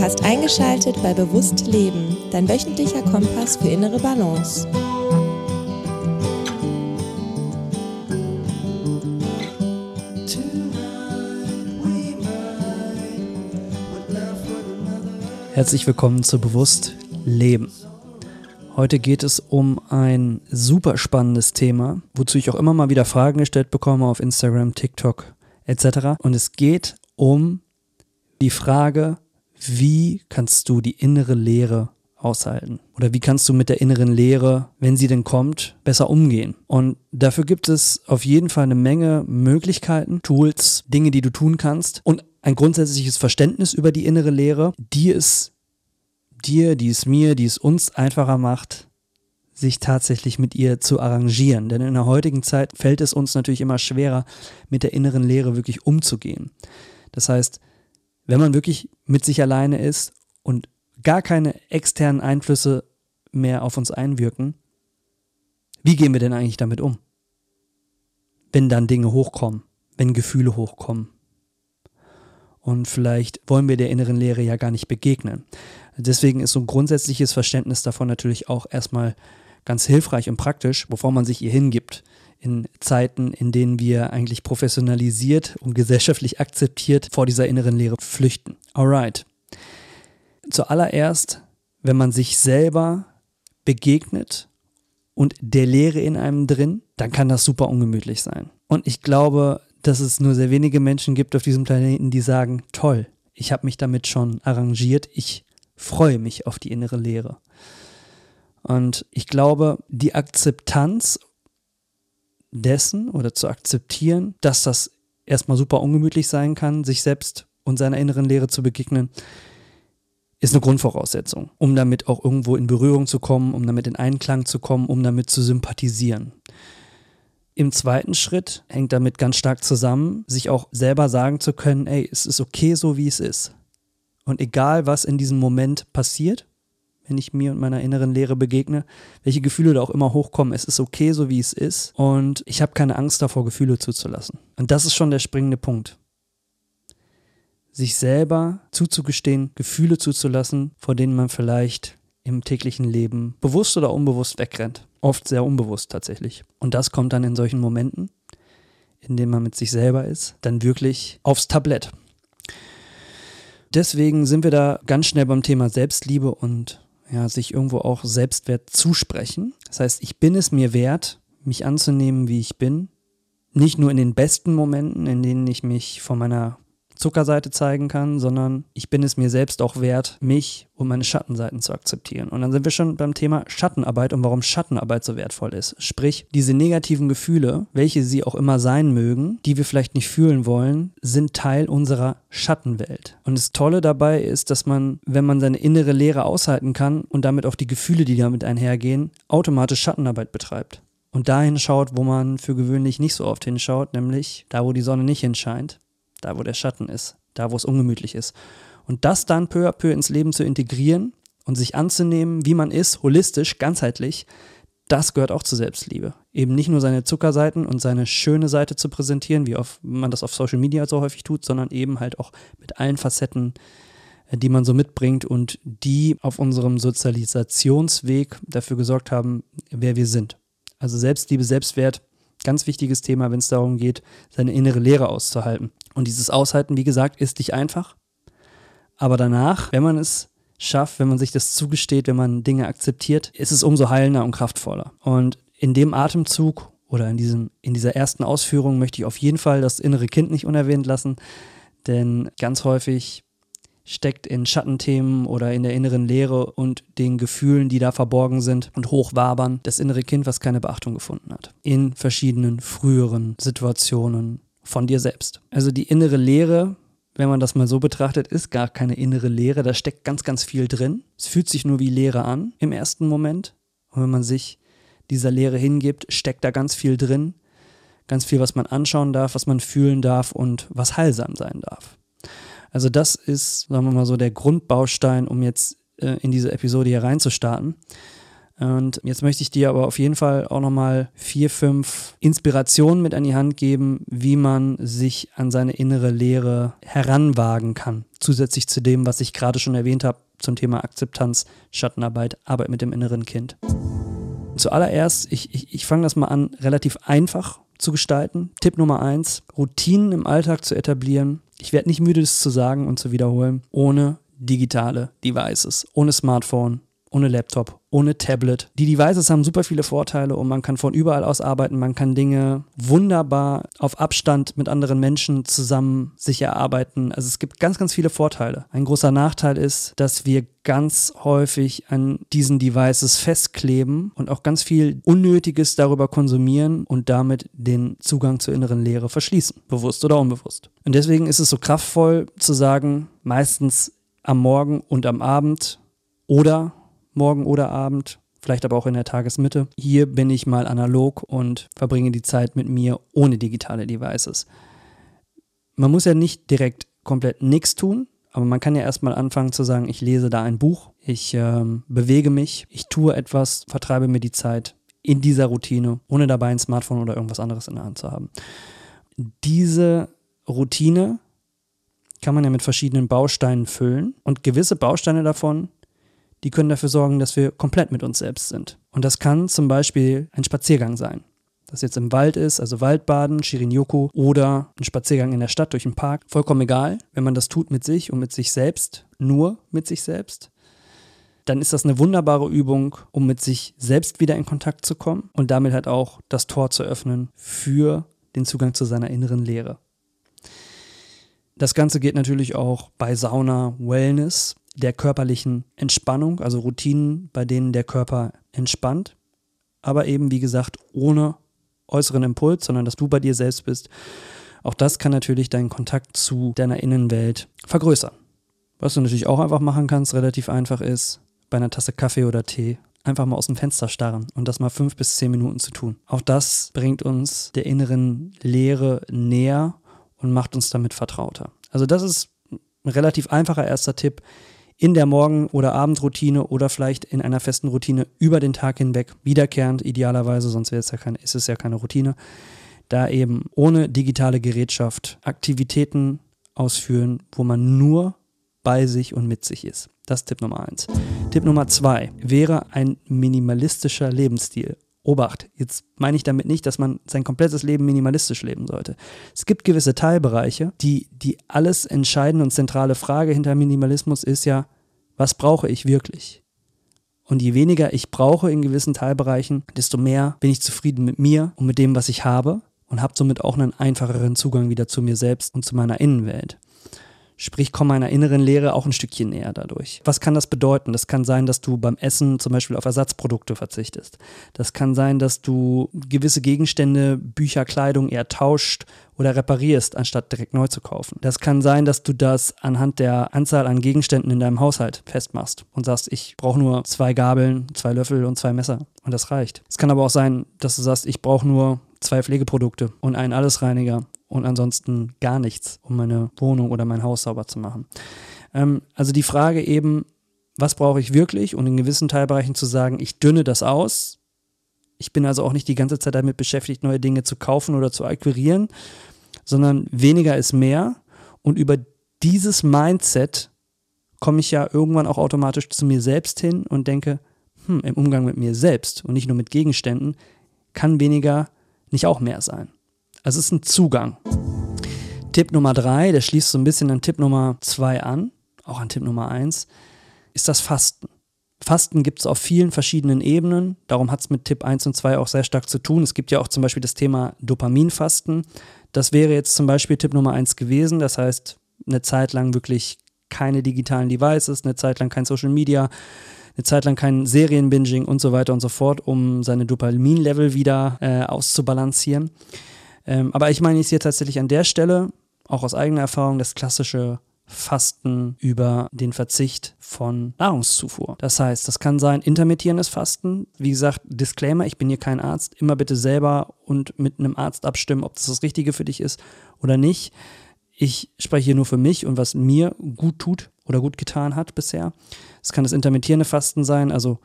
Du hast eingeschaltet bei Bewusst Leben, dein wöchentlicher Kompass für innere Balance. Herzlich willkommen zu Bewusst Leben. Heute geht es um ein super spannendes Thema, wozu ich auch immer mal wieder Fragen gestellt bekomme auf Instagram, TikTok etc. Und es geht um die Frage, wie kannst du die innere Leere aushalten? Oder wie kannst du mit der inneren Leere, wenn sie denn kommt, besser umgehen? Und dafür gibt es auf jeden Fall eine Menge Möglichkeiten, Tools, Dinge, die du tun kannst und ein grundsätzliches Verständnis über die innere Leere, die es dir, die es mir, die es uns einfacher macht, sich tatsächlich mit ihr zu arrangieren. Denn in der heutigen Zeit fällt es uns natürlich immer schwerer, mit der inneren Leere wirklich umzugehen. Das heißt, wenn man wirklich mit sich alleine ist und gar keine externen Einflüsse mehr auf uns einwirken, wie gehen wir denn eigentlich damit um? Wenn dann Dinge hochkommen, wenn Gefühle hochkommen. Und vielleicht wollen wir der inneren Leere ja gar nicht begegnen. Deswegen ist so ein grundsätzliches Verständnis davon natürlich auch erstmal ganz hilfreich und praktisch, bevor man sich ihr hingibt. In Zeiten, in denen wir eigentlich professionalisiert und gesellschaftlich akzeptiert vor dieser inneren Leere flüchten. Alright. Zuallererst, wenn man sich selber begegnet und der Leere in einem drin, dann kann das super ungemütlich sein. Und ich glaube, dass es nur sehr wenige Menschen gibt auf diesem Planeten, die sagen, toll, ich habe mich damit schon arrangiert, ich freue mich auf die innere Leere. Und ich glaube, die Akzeptanz dessen oder zu akzeptieren, dass das erstmal super ungemütlich sein kann, sich selbst und seiner inneren Lehre zu begegnen, ist eine Grundvoraussetzung, um damit auch irgendwo in Berührung zu kommen, um damit in Einklang zu kommen, um damit zu sympathisieren. Im zweiten Schritt hängt damit ganz stark zusammen, sich auch selber sagen zu können, ey, es ist okay so, wie es ist. Und egal, was in diesem Moment passiert, wenn ich mir und meiner inneren Lehre begegne, welche Gefühle da auch immer hochkommen, es ist okay, so wie es ist. Und ich habe keine Angst davor, Gefühle zuzulassen. Und das ist schon der springende Punkt. Sich selber zuzugestehen, Gefühle zuzulassen, vor denen man vielleicht im täglichen Leben bewusst oder unbewusst wegrennt. Oft sehr unbewusst tatsächlich. Und das kommt dann in solchen Momenten, in denen man mit sich selber ist, dann wirklich aufs Tablett. Deswegen sind wir da ganz schnell beim Thema Selbstliebe und ja, sich irgendwo auch Selbstwert zusprechen. Das heißt, ich bin es mir wert, mich anzunehmen, wie ich bin. Nicht nur in den besten Momenten, in denen ich mich von meiner Zuckerseite zeigen kann, sondern ich bin es mir selbst auch wert, mich und meine Schattenseiten zu akzeptieren. Und dann sind wir schon beim Thema Schattenarbeit und warum Schattenarbeit so wertvoll ist. Sprich, diese negativen Gefühle, welche sie auch immer sein mögen, die wir vielleicht nicht fühlen wollen, sind Teil unserer Schattenwelt. Und das Tolle dabei ist, dass man, wenn man seine innere Leere aushalten kann und damit auch die Gefühle, die damit einhergehen, automatisch Schattenarbeit betreibt und dahin schaut, wo man für gewöhnlich nicht so oft hinschaut, nämlich da, wo die Sonne nicht hinscheint da wo der Schatten ist, da wo es ungemütlich ist. Und das dann peu à peu ins Leben zu integrieren und sich anzunehmen, wie man ist, holistisch, ganzheitlich, das gehört auch zur Selbstliebe. Eben nicht nur seine Zuckerseiten und seine schöne Seite zu präsentieren, wie auf, man das auf Social Media so häufig tut, sondern eben halt auch mit allen Facetten, äh, die man so mitbringt und die auf unserem Sozialisationsweg dafür gesorgt haben, wer wir sind. Also Selbstliebe, Selbstwert Ganz wichtiges Thema, wenn es darum geht, seine innere Lehre auszuhalten. Und dieses Aushalten, wie gesagt, ist nicht einfach. Aber danach, wenn man es schafft, wenn man sich das zugesteht, wenn man Dinge akzeptiert, ist es umso heilender und kraftvoller. Und in dem Atemzug oder in, diesem, in dieser ersten Ausführung möchte ich auf jeden Fall das innere Kind nicht unerwähnt lassen, denn ganz häufig steckt in Schattenthemen oder in der inneren Leere und den Gefühlen, die da verborgen sind und hochwabern, das innere Kind, was keine Beachtung gefunden hat. In verschiedenen früheren Situationen von dir selbst. Also die innere Leere, wenn man das mal so betrachtet, ist gar keine innere Leere, da steckt ganz, ganz viel drin. Es fühlt sich nur wie Leere an im ersten Moment. Und wenn man sich dieser Leere hingibt, steckt da ganz viel drin. Ganz viel, was man anschauen darf, was man fühlen darf und was heilsam sein darf. Also das ist, sagen wir mal so, der Grundbaustein, um jetzt äh, in diese Episode hier reinzustarten. Und jetzt möchte ich dir aber auf jeden Fall auch nochmal vier, fünf Inspirationen mit an die Hand geben, wie man sich an seine innere Lehre heranwagen kann. Zusätzlich zu dem, was ich gerade schon erwähnt habe zum Thema Akzeptanz, Schattenarbeit, Arbeit mit dem inneren Kind. Zuallererst, ich, ich, ich fange das mal an, relativ einfach zu gestalten. Tipp Nummer eins, Routinen im Alltag zu etablieren. Ich werde nicht müde, das zu sagen und zu wiederholen, ohne digitale Devices, ohne Smartphone, ohne Laptop, ohne Tablet. Die Devices haben super viele Vorteile und man kann von überall aus arbeiten. Man kann Dinge wunderbar auf Abstand mit anderen Menschen zusammen sich erarbeiten. Also es gibt ganz, ganz viele Vorteile. Ein großer Nachteil ist, dass wir ganz häufig an diesen Devices festkleben und auch ganz viel Unnötiges darüber konsumieren und damit den Zugang zur inneren Lehre verschließen, bewusst oder unbewusst. Und deswegen ist es so kraftvoll zu sagen, meistens am Morgen und am Abend oder morgen oder Abend, vielleicht aber auch in der Tagesmitte. Hier bin ich mal analog und verbringe die Zeit mit mir ohne digitale Devices. Man muss ja nicht direkt komplett nichts tun, aber man kann ja erstmal anfangen zu sagen, ich lese da ein Buch, ich ähm, bewege mich, ich tue etwas, vertreibe mir die Zeit in dieser Routine, ohne dabei ein Smartphone oder irgendwas anderes in der Hand zu haben. Diese Routine kann man ja mit verschiedenen Bausteinen füllen und gewisse Bausteine davon die können dafür sorgen, dass wir komplett mit uns selbst sind. Und das kann zum Beispiel ein Spaziergang sein. Das jetzt im Wald ist, also Waldbaden, Shirin-Yoku oder ein Spaziergang in der Stadt durch den Park. Vollkommen egal, wenn man das tut mit sich und mit sich selbst, nur mit sich selbst, dann ist das eine wunderbare Übung, um mit sich selbst wieder in Kontakt zu kommen und damit halt auch das Tor zu öffnen für den Zugang zu seiner inneren Lehre. Das Ganze geht natürlich auch bei Sauna, Wellness, der körperlichen Entspannung, also Routinen, bei denen der Körper entspannt, aber eben wie gesagt ohne äußeren Impuls, sondern dass du bei dir selbst bist. Auch das kann natürlich deinen Kontakt zu deiner Innenwelt vergrößern. Was du natürlich auch einfach machen kannst, relativ einfach ist, bei einer Tasse Kaffee oder Tee einfach mal aus dem Fenster starren und das mal fünf bis zehn Minuten zu tun. Auch das bringt uns der inneren Leere näher und macht uns damit vertrauter. Also das ist ein relativ einfacher erster Tipp, in der Morgen- oder Abendroutine oder vielleicht in einer festen Routine über den Tag hinweg wiederkehrend, idealerweise, sonst wäre es ja keine, ist es ja keine Routine, da eben ohne digitale Gerätschaft Aktivitäten ausführen, wo man nur bei sich und mit sich ist. Das ist Tipp Nummer eins. Tipp Nummer zwei wäre ein minimalistischer Lebensstil. Obacht, jetzt meine ich damit nicht, dass man sein komplettes Leben minimalistisch leben sollte. Es gibt gewisse Teilbereiche, die die alles entscheidende und zentrale Frage hinter Minimalismus ist ja, was brauche ich wirklich? Und je weniger ich brauche in gewissen Teilbereichen, desto mehr bin ich zufrieden mit mir und mit dem, was ich habe und habe somit auch einen einfacheren Zugang wieder zu mir selbst und zu meiner Innenwelt. Sprich, komm meiner inneren Lehre auch ein Stückchen näher dadurch. Was kann das bedeuten? Das kann sein, dass du beim Essen zum Beispiel auf Ersatzprodukte verzichtest. Das kann sein, dass du gewisse Gegenstände, Bücher, Kleidung eher tauscht oder reparierst, anstatt direkt neu zu kaufen. Das kann sein, dass du das anhand der Anzahl an Gegenständen in deinem Haushalt festmachst und sagst, ich brauche nur zwei Gabeln, zwei Löffel und zwei Messer und das reicht. Es kann aber auch sein, dass du sagst, ich brauche nur zwei Pflegeprodukte und einen Allesreiniger und ansonsten gar nichts, um meine Wohnung oder mein Haus sauber zu machen. Ähm, also die Frage eben, was brauche ich wirklich und in gewissen Teilbereichen zu sagen, ich dünne das aus. Ich bin also auch nicht die ganze Zeit damit beschäftigt, neue Dinge zu kaufen oder zu akquirieren, sondern weniger ist mehr. Und über dieses Mindset komme ich ja irgendwann auch automatisch zu mir selbst hin und denke, hm, im Umgang mit mir selbst und nicht nur mit Gegenständen, kann weniger nicht auch mehr sein. Also es ist ein Zugang. Tipp Nummer drei, der schließt so ein bisschen an Tipp Nummer zwei an, auch an Tipp Nummer eins, ist das Fasten. Fasten gibt es auf vielen verschiedenen Ebenen. Darum hat es mit Tipp 1 und 2 auch sehr stark zu tun. Es gibt ja auch zum Beispiel das Thema Dopaminfasten. Das wäre jetzt zum Beispiel Tipp Nummer 1 gewesen. Das heißt, eine Zeit lang wirklich keine digitalen Devices, eine Zeit lang kein Social Media, eine Zeit lang kein Serienbinging und so weiter und so fort, um seine Dopaminlevel wieder äh, auszubalancieren. Ähm, aber ich meine jetzt hier tatsächlich an der Stelle, auch aus eigener Erfahrung, das klassische Fasten über den Verzicht von Nahrungszufuhr. Das heißt, das kann sein intermittierendes Fasten. Wie gesagt, Disclaimer, ich bin hier kein Arzt. Immer bitte selber und mit einem Arzt abstimmen, ob das das Richtige für dich ist oder nicht. Ich spreche hier nur für mich und was mir gut tut oder gut getan hat bisher. Es kann das intermittierende Fasten sein, also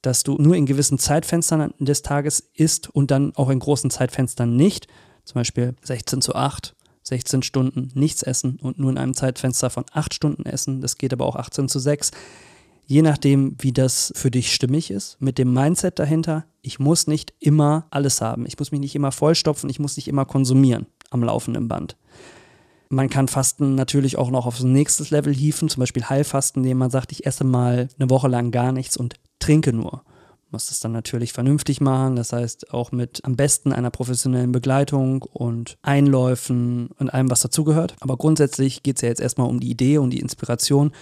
dass du nur in gewissen Zeitfenstern des Tages isst und dann auch in großen Zeitfenstern nicht. Zum Beispiel 16 zu 8, 16 Stunden nichts essen und nur in einem Zeitfenster von 8 Stunden essen. Das geht aber auch 18 zu 6. Je nachdem, wie das für dich stimmig ist, mit dem Mindset dahinter, ich muss nicht immer alles haben. Ich muss mich nicht immer vollstopfen, ich muss nicht immer konsumieren am laufenden Band. Man kann Fasten natürlich auch noch aufs nächste Level hieven, zum Beispiel Heilfasten, indem man sagt, ich esse mal eine Woche lang gar nichts und trinke nur. Muss das dann natürlich vernünftig machen, das heißt auch mit am besten einer professionellen Begleitung und Einläufen und allem, was dazugehört. Aber grundsätzlich geht es ja jetzt erstmal um die Idee und die Inspiration,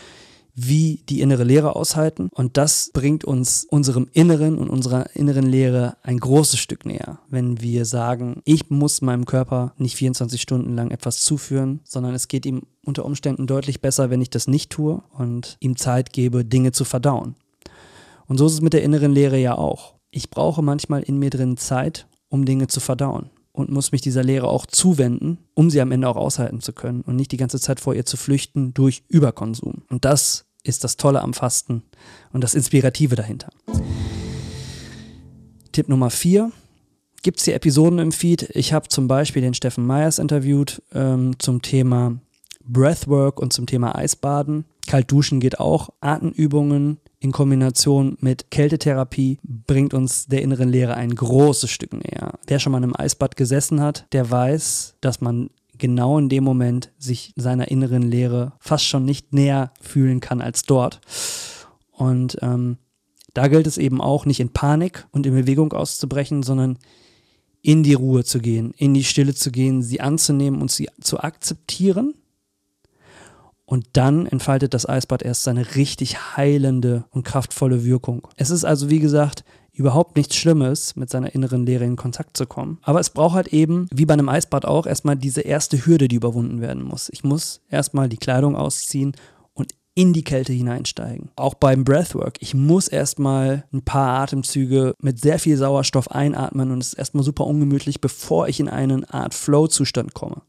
wie die innere Lehre aushalten. Und das bringt uns unserem Inneren und unserer inneren Lehre ein großes Stück näher, wenn wir sagen, ich muss meinem Körper nicht 24 Stunden lang etwas zuführen, sondern es geht ihm unter Umständen deutlich besser, wenn ich das nicht tue und ihm Zeit gebe, Dinge zu verdauen. Und so ist es mit der inneren Lehre ja auch. Ich brauche manchmal in mir drin Zeit, um Dinge zu verdauen und muss mich dieser Lehre auch zuwenden, um sie am Ende auch aushalten zu können und nicht die ganze Zeit vor ihr zu flüchten durch Überkonsum. Und das ist das Tolle am Fasten und das Inspirative dahinter. Tipp Nummer vier. Gibt es hier Episoden im Feed? Ich habe zum Beispiel den Steffen Meyers interviewt ähm, zum Thema Breathwork und zum Thema Eisbaden. Kaltduschen geht auch. Atemübungen in Kombination mit Kältetherapie bringt uns der inneren Lehre ein großes Stück näher. Wer schon mal einem Eisbad gesessen hat, der weiß, dass man genau in dem Moment sich seiner inneren Lehre fast schon nicht näher fühlen kann als dort. Und ähm, da gilt es eben auch, nicht in Panik und in Bewegung auszubrechen, sondern in die Ruhe zu gehen, in die Stille zu gehen, sie anzunehmen und sie zu akzeptieren. Und dann entfaltet das Eisbad erst seine richtig heilende und kraftvolle Wirkung. Es ist also, wie gesagt, überhaupt nichts Schlimmes, mit seiner inneren Leere in Kontakt zu kommen. Aber es braucht halt eben, wie bei einem Eisbad auch, erstmal diese erste Hürde, die überwunden werden muss. Ich muss erstmal die Kleidung ausziehen und in die Kälte hineinsteigen. Auch beim Breathwork. Ich muss erstmal ein paar Atemzüge mit sehr viel Sauerstoff einatmen und es ist erstmal super ungemütlich, bevor ich in eine Art Flow-Zustand komme.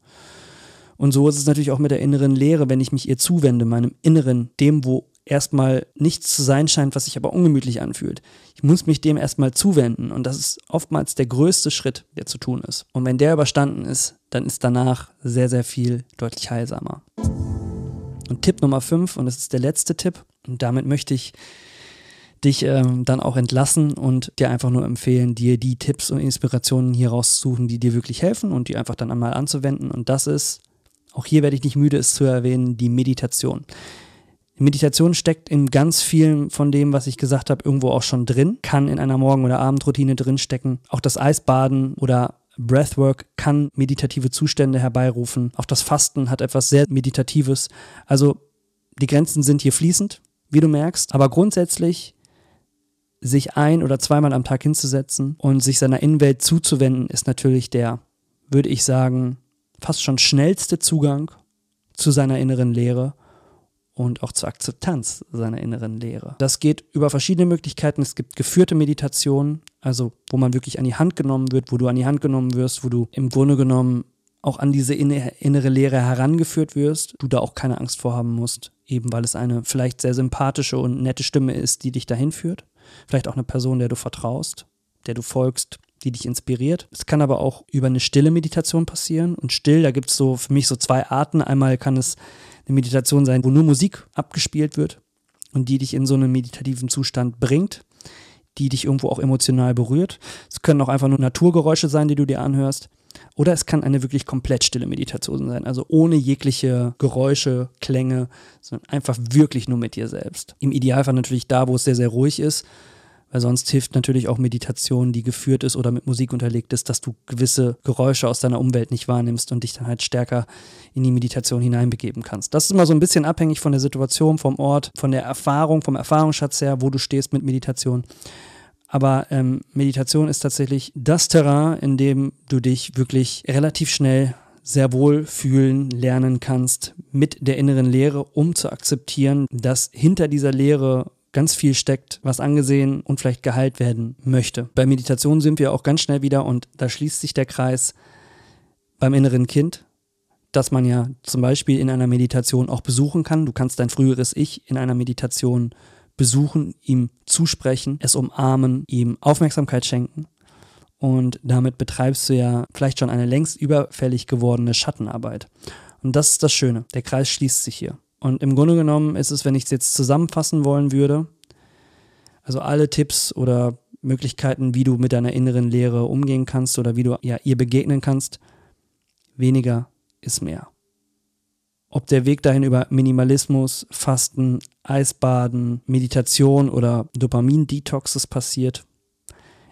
Und so ist es natürlich auch mit der inneren Leere, wenn ich mich ihr zuwende, meinem Inneren, dem, wo erstmal nichts zu sein scheint, was sich aber ungemütlich anfühlt. Ich muss mich dem erstmal zuwenden und das ist oftmals der größte Schritt, der zu tun ist. Und wenn der überstanden ist, dann ist danach sehr, sehr viel deutlich heilsamer. Und Tipp Nummer 5, und das ist der letzte Tipp, und damit möchte ich dich ähm, dann auch entlassen und dir einfach nur empfehlen, dir die Tipps und Inspirationen hier rauszusuchen, die dir wirklich helfen und die einfach dann einmal anzuwenden. Und das ist, auch hier werde ich nicht müde, es zu erwähnen, die Meditation. Meditation steckt in ganz vielen von dem, was ich gesagt habe, irgendwo auch schon drin, kann in einer Morgen- oder Abendroutine drinstecken. Auch das Eisbaden oder Breathwork kann meditative Zustände herbeirufen. Auch das Fasten hat etwas sehr Meditatives. Also die Grenzen sind hier fließend, wie du merkst. Aber grundsätzlich sich ein- oder zweimal am Tag hinzusetzen und sich seiner Innenwelt zuzuwenden, ist natürlich der, würde ich sagen, fast schon schnellste Zugang zu seiner inneren Lehre und auch zur Akzeptanz seiner inneren Lehre. Das geht über verschiedene Möglichkeiten. Es gibt geführte Meditationen, also wo man wirklich an die Hand genommen wird, wo du an die Hand genommen wirst, wo du im Grunde genommen auch an diese innere Lehre herangeführt wirst, du da auch keine Angst vorhaben musst, eben weil es eine vielleicht sehr sympathische und nette Stimme ist, die dich dahin führt. Vielleicht auch eine Person, der du vertraust, der du folgst, die dich inspiriert. Es kann aber auch über eine stille Meditation passieren. Und still, da gibt es so für mich so zwei Arten. Einmal kann es eine Meditation sein, wo nur Musik abgespielt wird und die dich in so einen meditativen Zustand bringt, die dich irgendwo auch emotional berührt. Es können auch einfach nur Naturgeräusche sein, die du dir anhörst. Oder es kann eine wirklich komplett stille Meditation sein, also ohne jegliche Geräusche, Klänge, sondern einfach wirklich nur mit dir selbst. Im Idealfall natürlich da, wo es sehr, sehr ruhig ist, weil sonst hilft natürlich auch Meditation, die geführt ist oder mit Musik unterlegt ist, dass du gewisse Geräusche aus deiner Umwelt nicht wahrnimmst und dich dann halt stärker in die Meditation hineinbegeben kannst. Das ist immer so ein bisschen abhängig von der Situation, vom Ort, von der Erfahrung, vom Erfahrungsschatz her, wo du stehst mit Meditation. Aber ähm, Meditation ist tatsächlich das Terrain, in dem du dich wirklich relativ schnell sehr wohl fühlen lernen kannst mit der inneren Lehre, um zu akzeptieren, dass hinter dieser Lehre ganz viel steckt, was angesehen und vielleicht geheilt werden möchte. Bei Meditation sind wir auch ganz schnell wieder und da schließt sich der Kreis beim inneren Kind, das man ja zum Beispiel in einer Meditation auch besuchen kann. Du kannst dein früheres Ich in einer Meditation besuchen, ihm zusprechen, es umarmen, ihm Aufmerksamkeit schenken. Und damit betreibst du ja vielleicht schon eine längst überfällig gewordene Schattenarbeit. Und das ist das Schöne. Der Kreis schließt sich hier. Und im Grunde genommen ist es, wenn ich es jetzt zusammenfassen wollen würde, also alle Tipps oder Möglichkeiten, wie du mit deiner inneren Lehre umgehen kannst oder wie du ja, ihr begegnen kannst, weniger ist mehr. Ob der Weg dahin über Minimalismus, Fasten, Eisbaden, Meditation oder Dopamin-Detoxes passiert,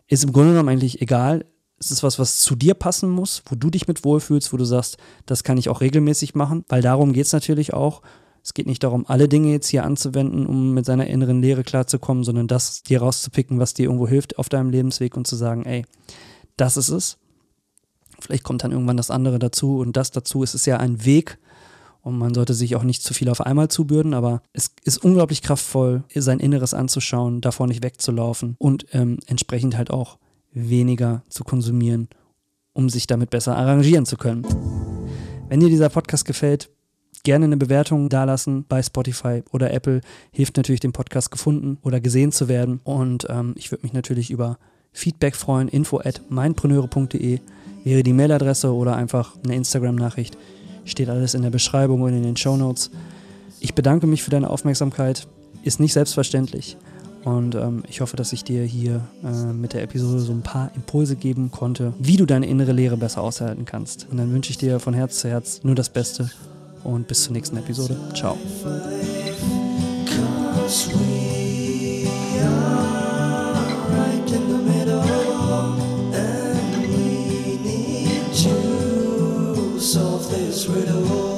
ist im Grunde genommen eigentlich egal. Es ist was, was zu dir passen muss, wo du dich mit wohlfühlst, wo du sagst, das kann ich auch regelmäßig machen, weil darum geht es natürlich auch. Es geht nicht darum, alle Dinge jetzt hier anzuwenden, um mit seiner inneren Lehre klarzukommen, sondern das dir rauszupicken, was dir irgendwo hilft auf deinem Lebensweg und zu sagen, ey, das ist es. Vielleicht kommt dann irgendwann das andere dazu und das dazu. Es ist ja ein Weg und man sollte sich auch nicht zu viel auf einmal zubürden, aber es ist unglaublich kraftvoll, sein Inneres anzuschauen, davor nicht wegzulaufen und ähm, entsprechend halt auch weniger zu konsumieren, um sich damit besser arrangieren zu können. Wenn dir dieser Podcast gefällt, gerne eine Bewertung dalassen bei Spotify oder Apple. Hilft natürlich, den Podcast gefunden oder gesehen zu werden. Und ähm, ich würde mich natürlich über Feedback freuen. Info at meinpreneure.de wäre die Mailadresse oder einfach eine Instagram-Nachricht. Steht alles in der Beschreibung und in den Show Notes. Ich bedanke mich für deine Aufmerksamkeit. Ist nicht selbstverständlich. Und ähm, ich hoffe, dass ich dir hier äh, mit der Episode so ein paar Impulse geben konnte, wie du deine innere Lehre besser aushalten kannst. Und dann wünsche ich dir von Herz zu Herz nur das Beste und bis zur nächsten Episode. Ciao. riddle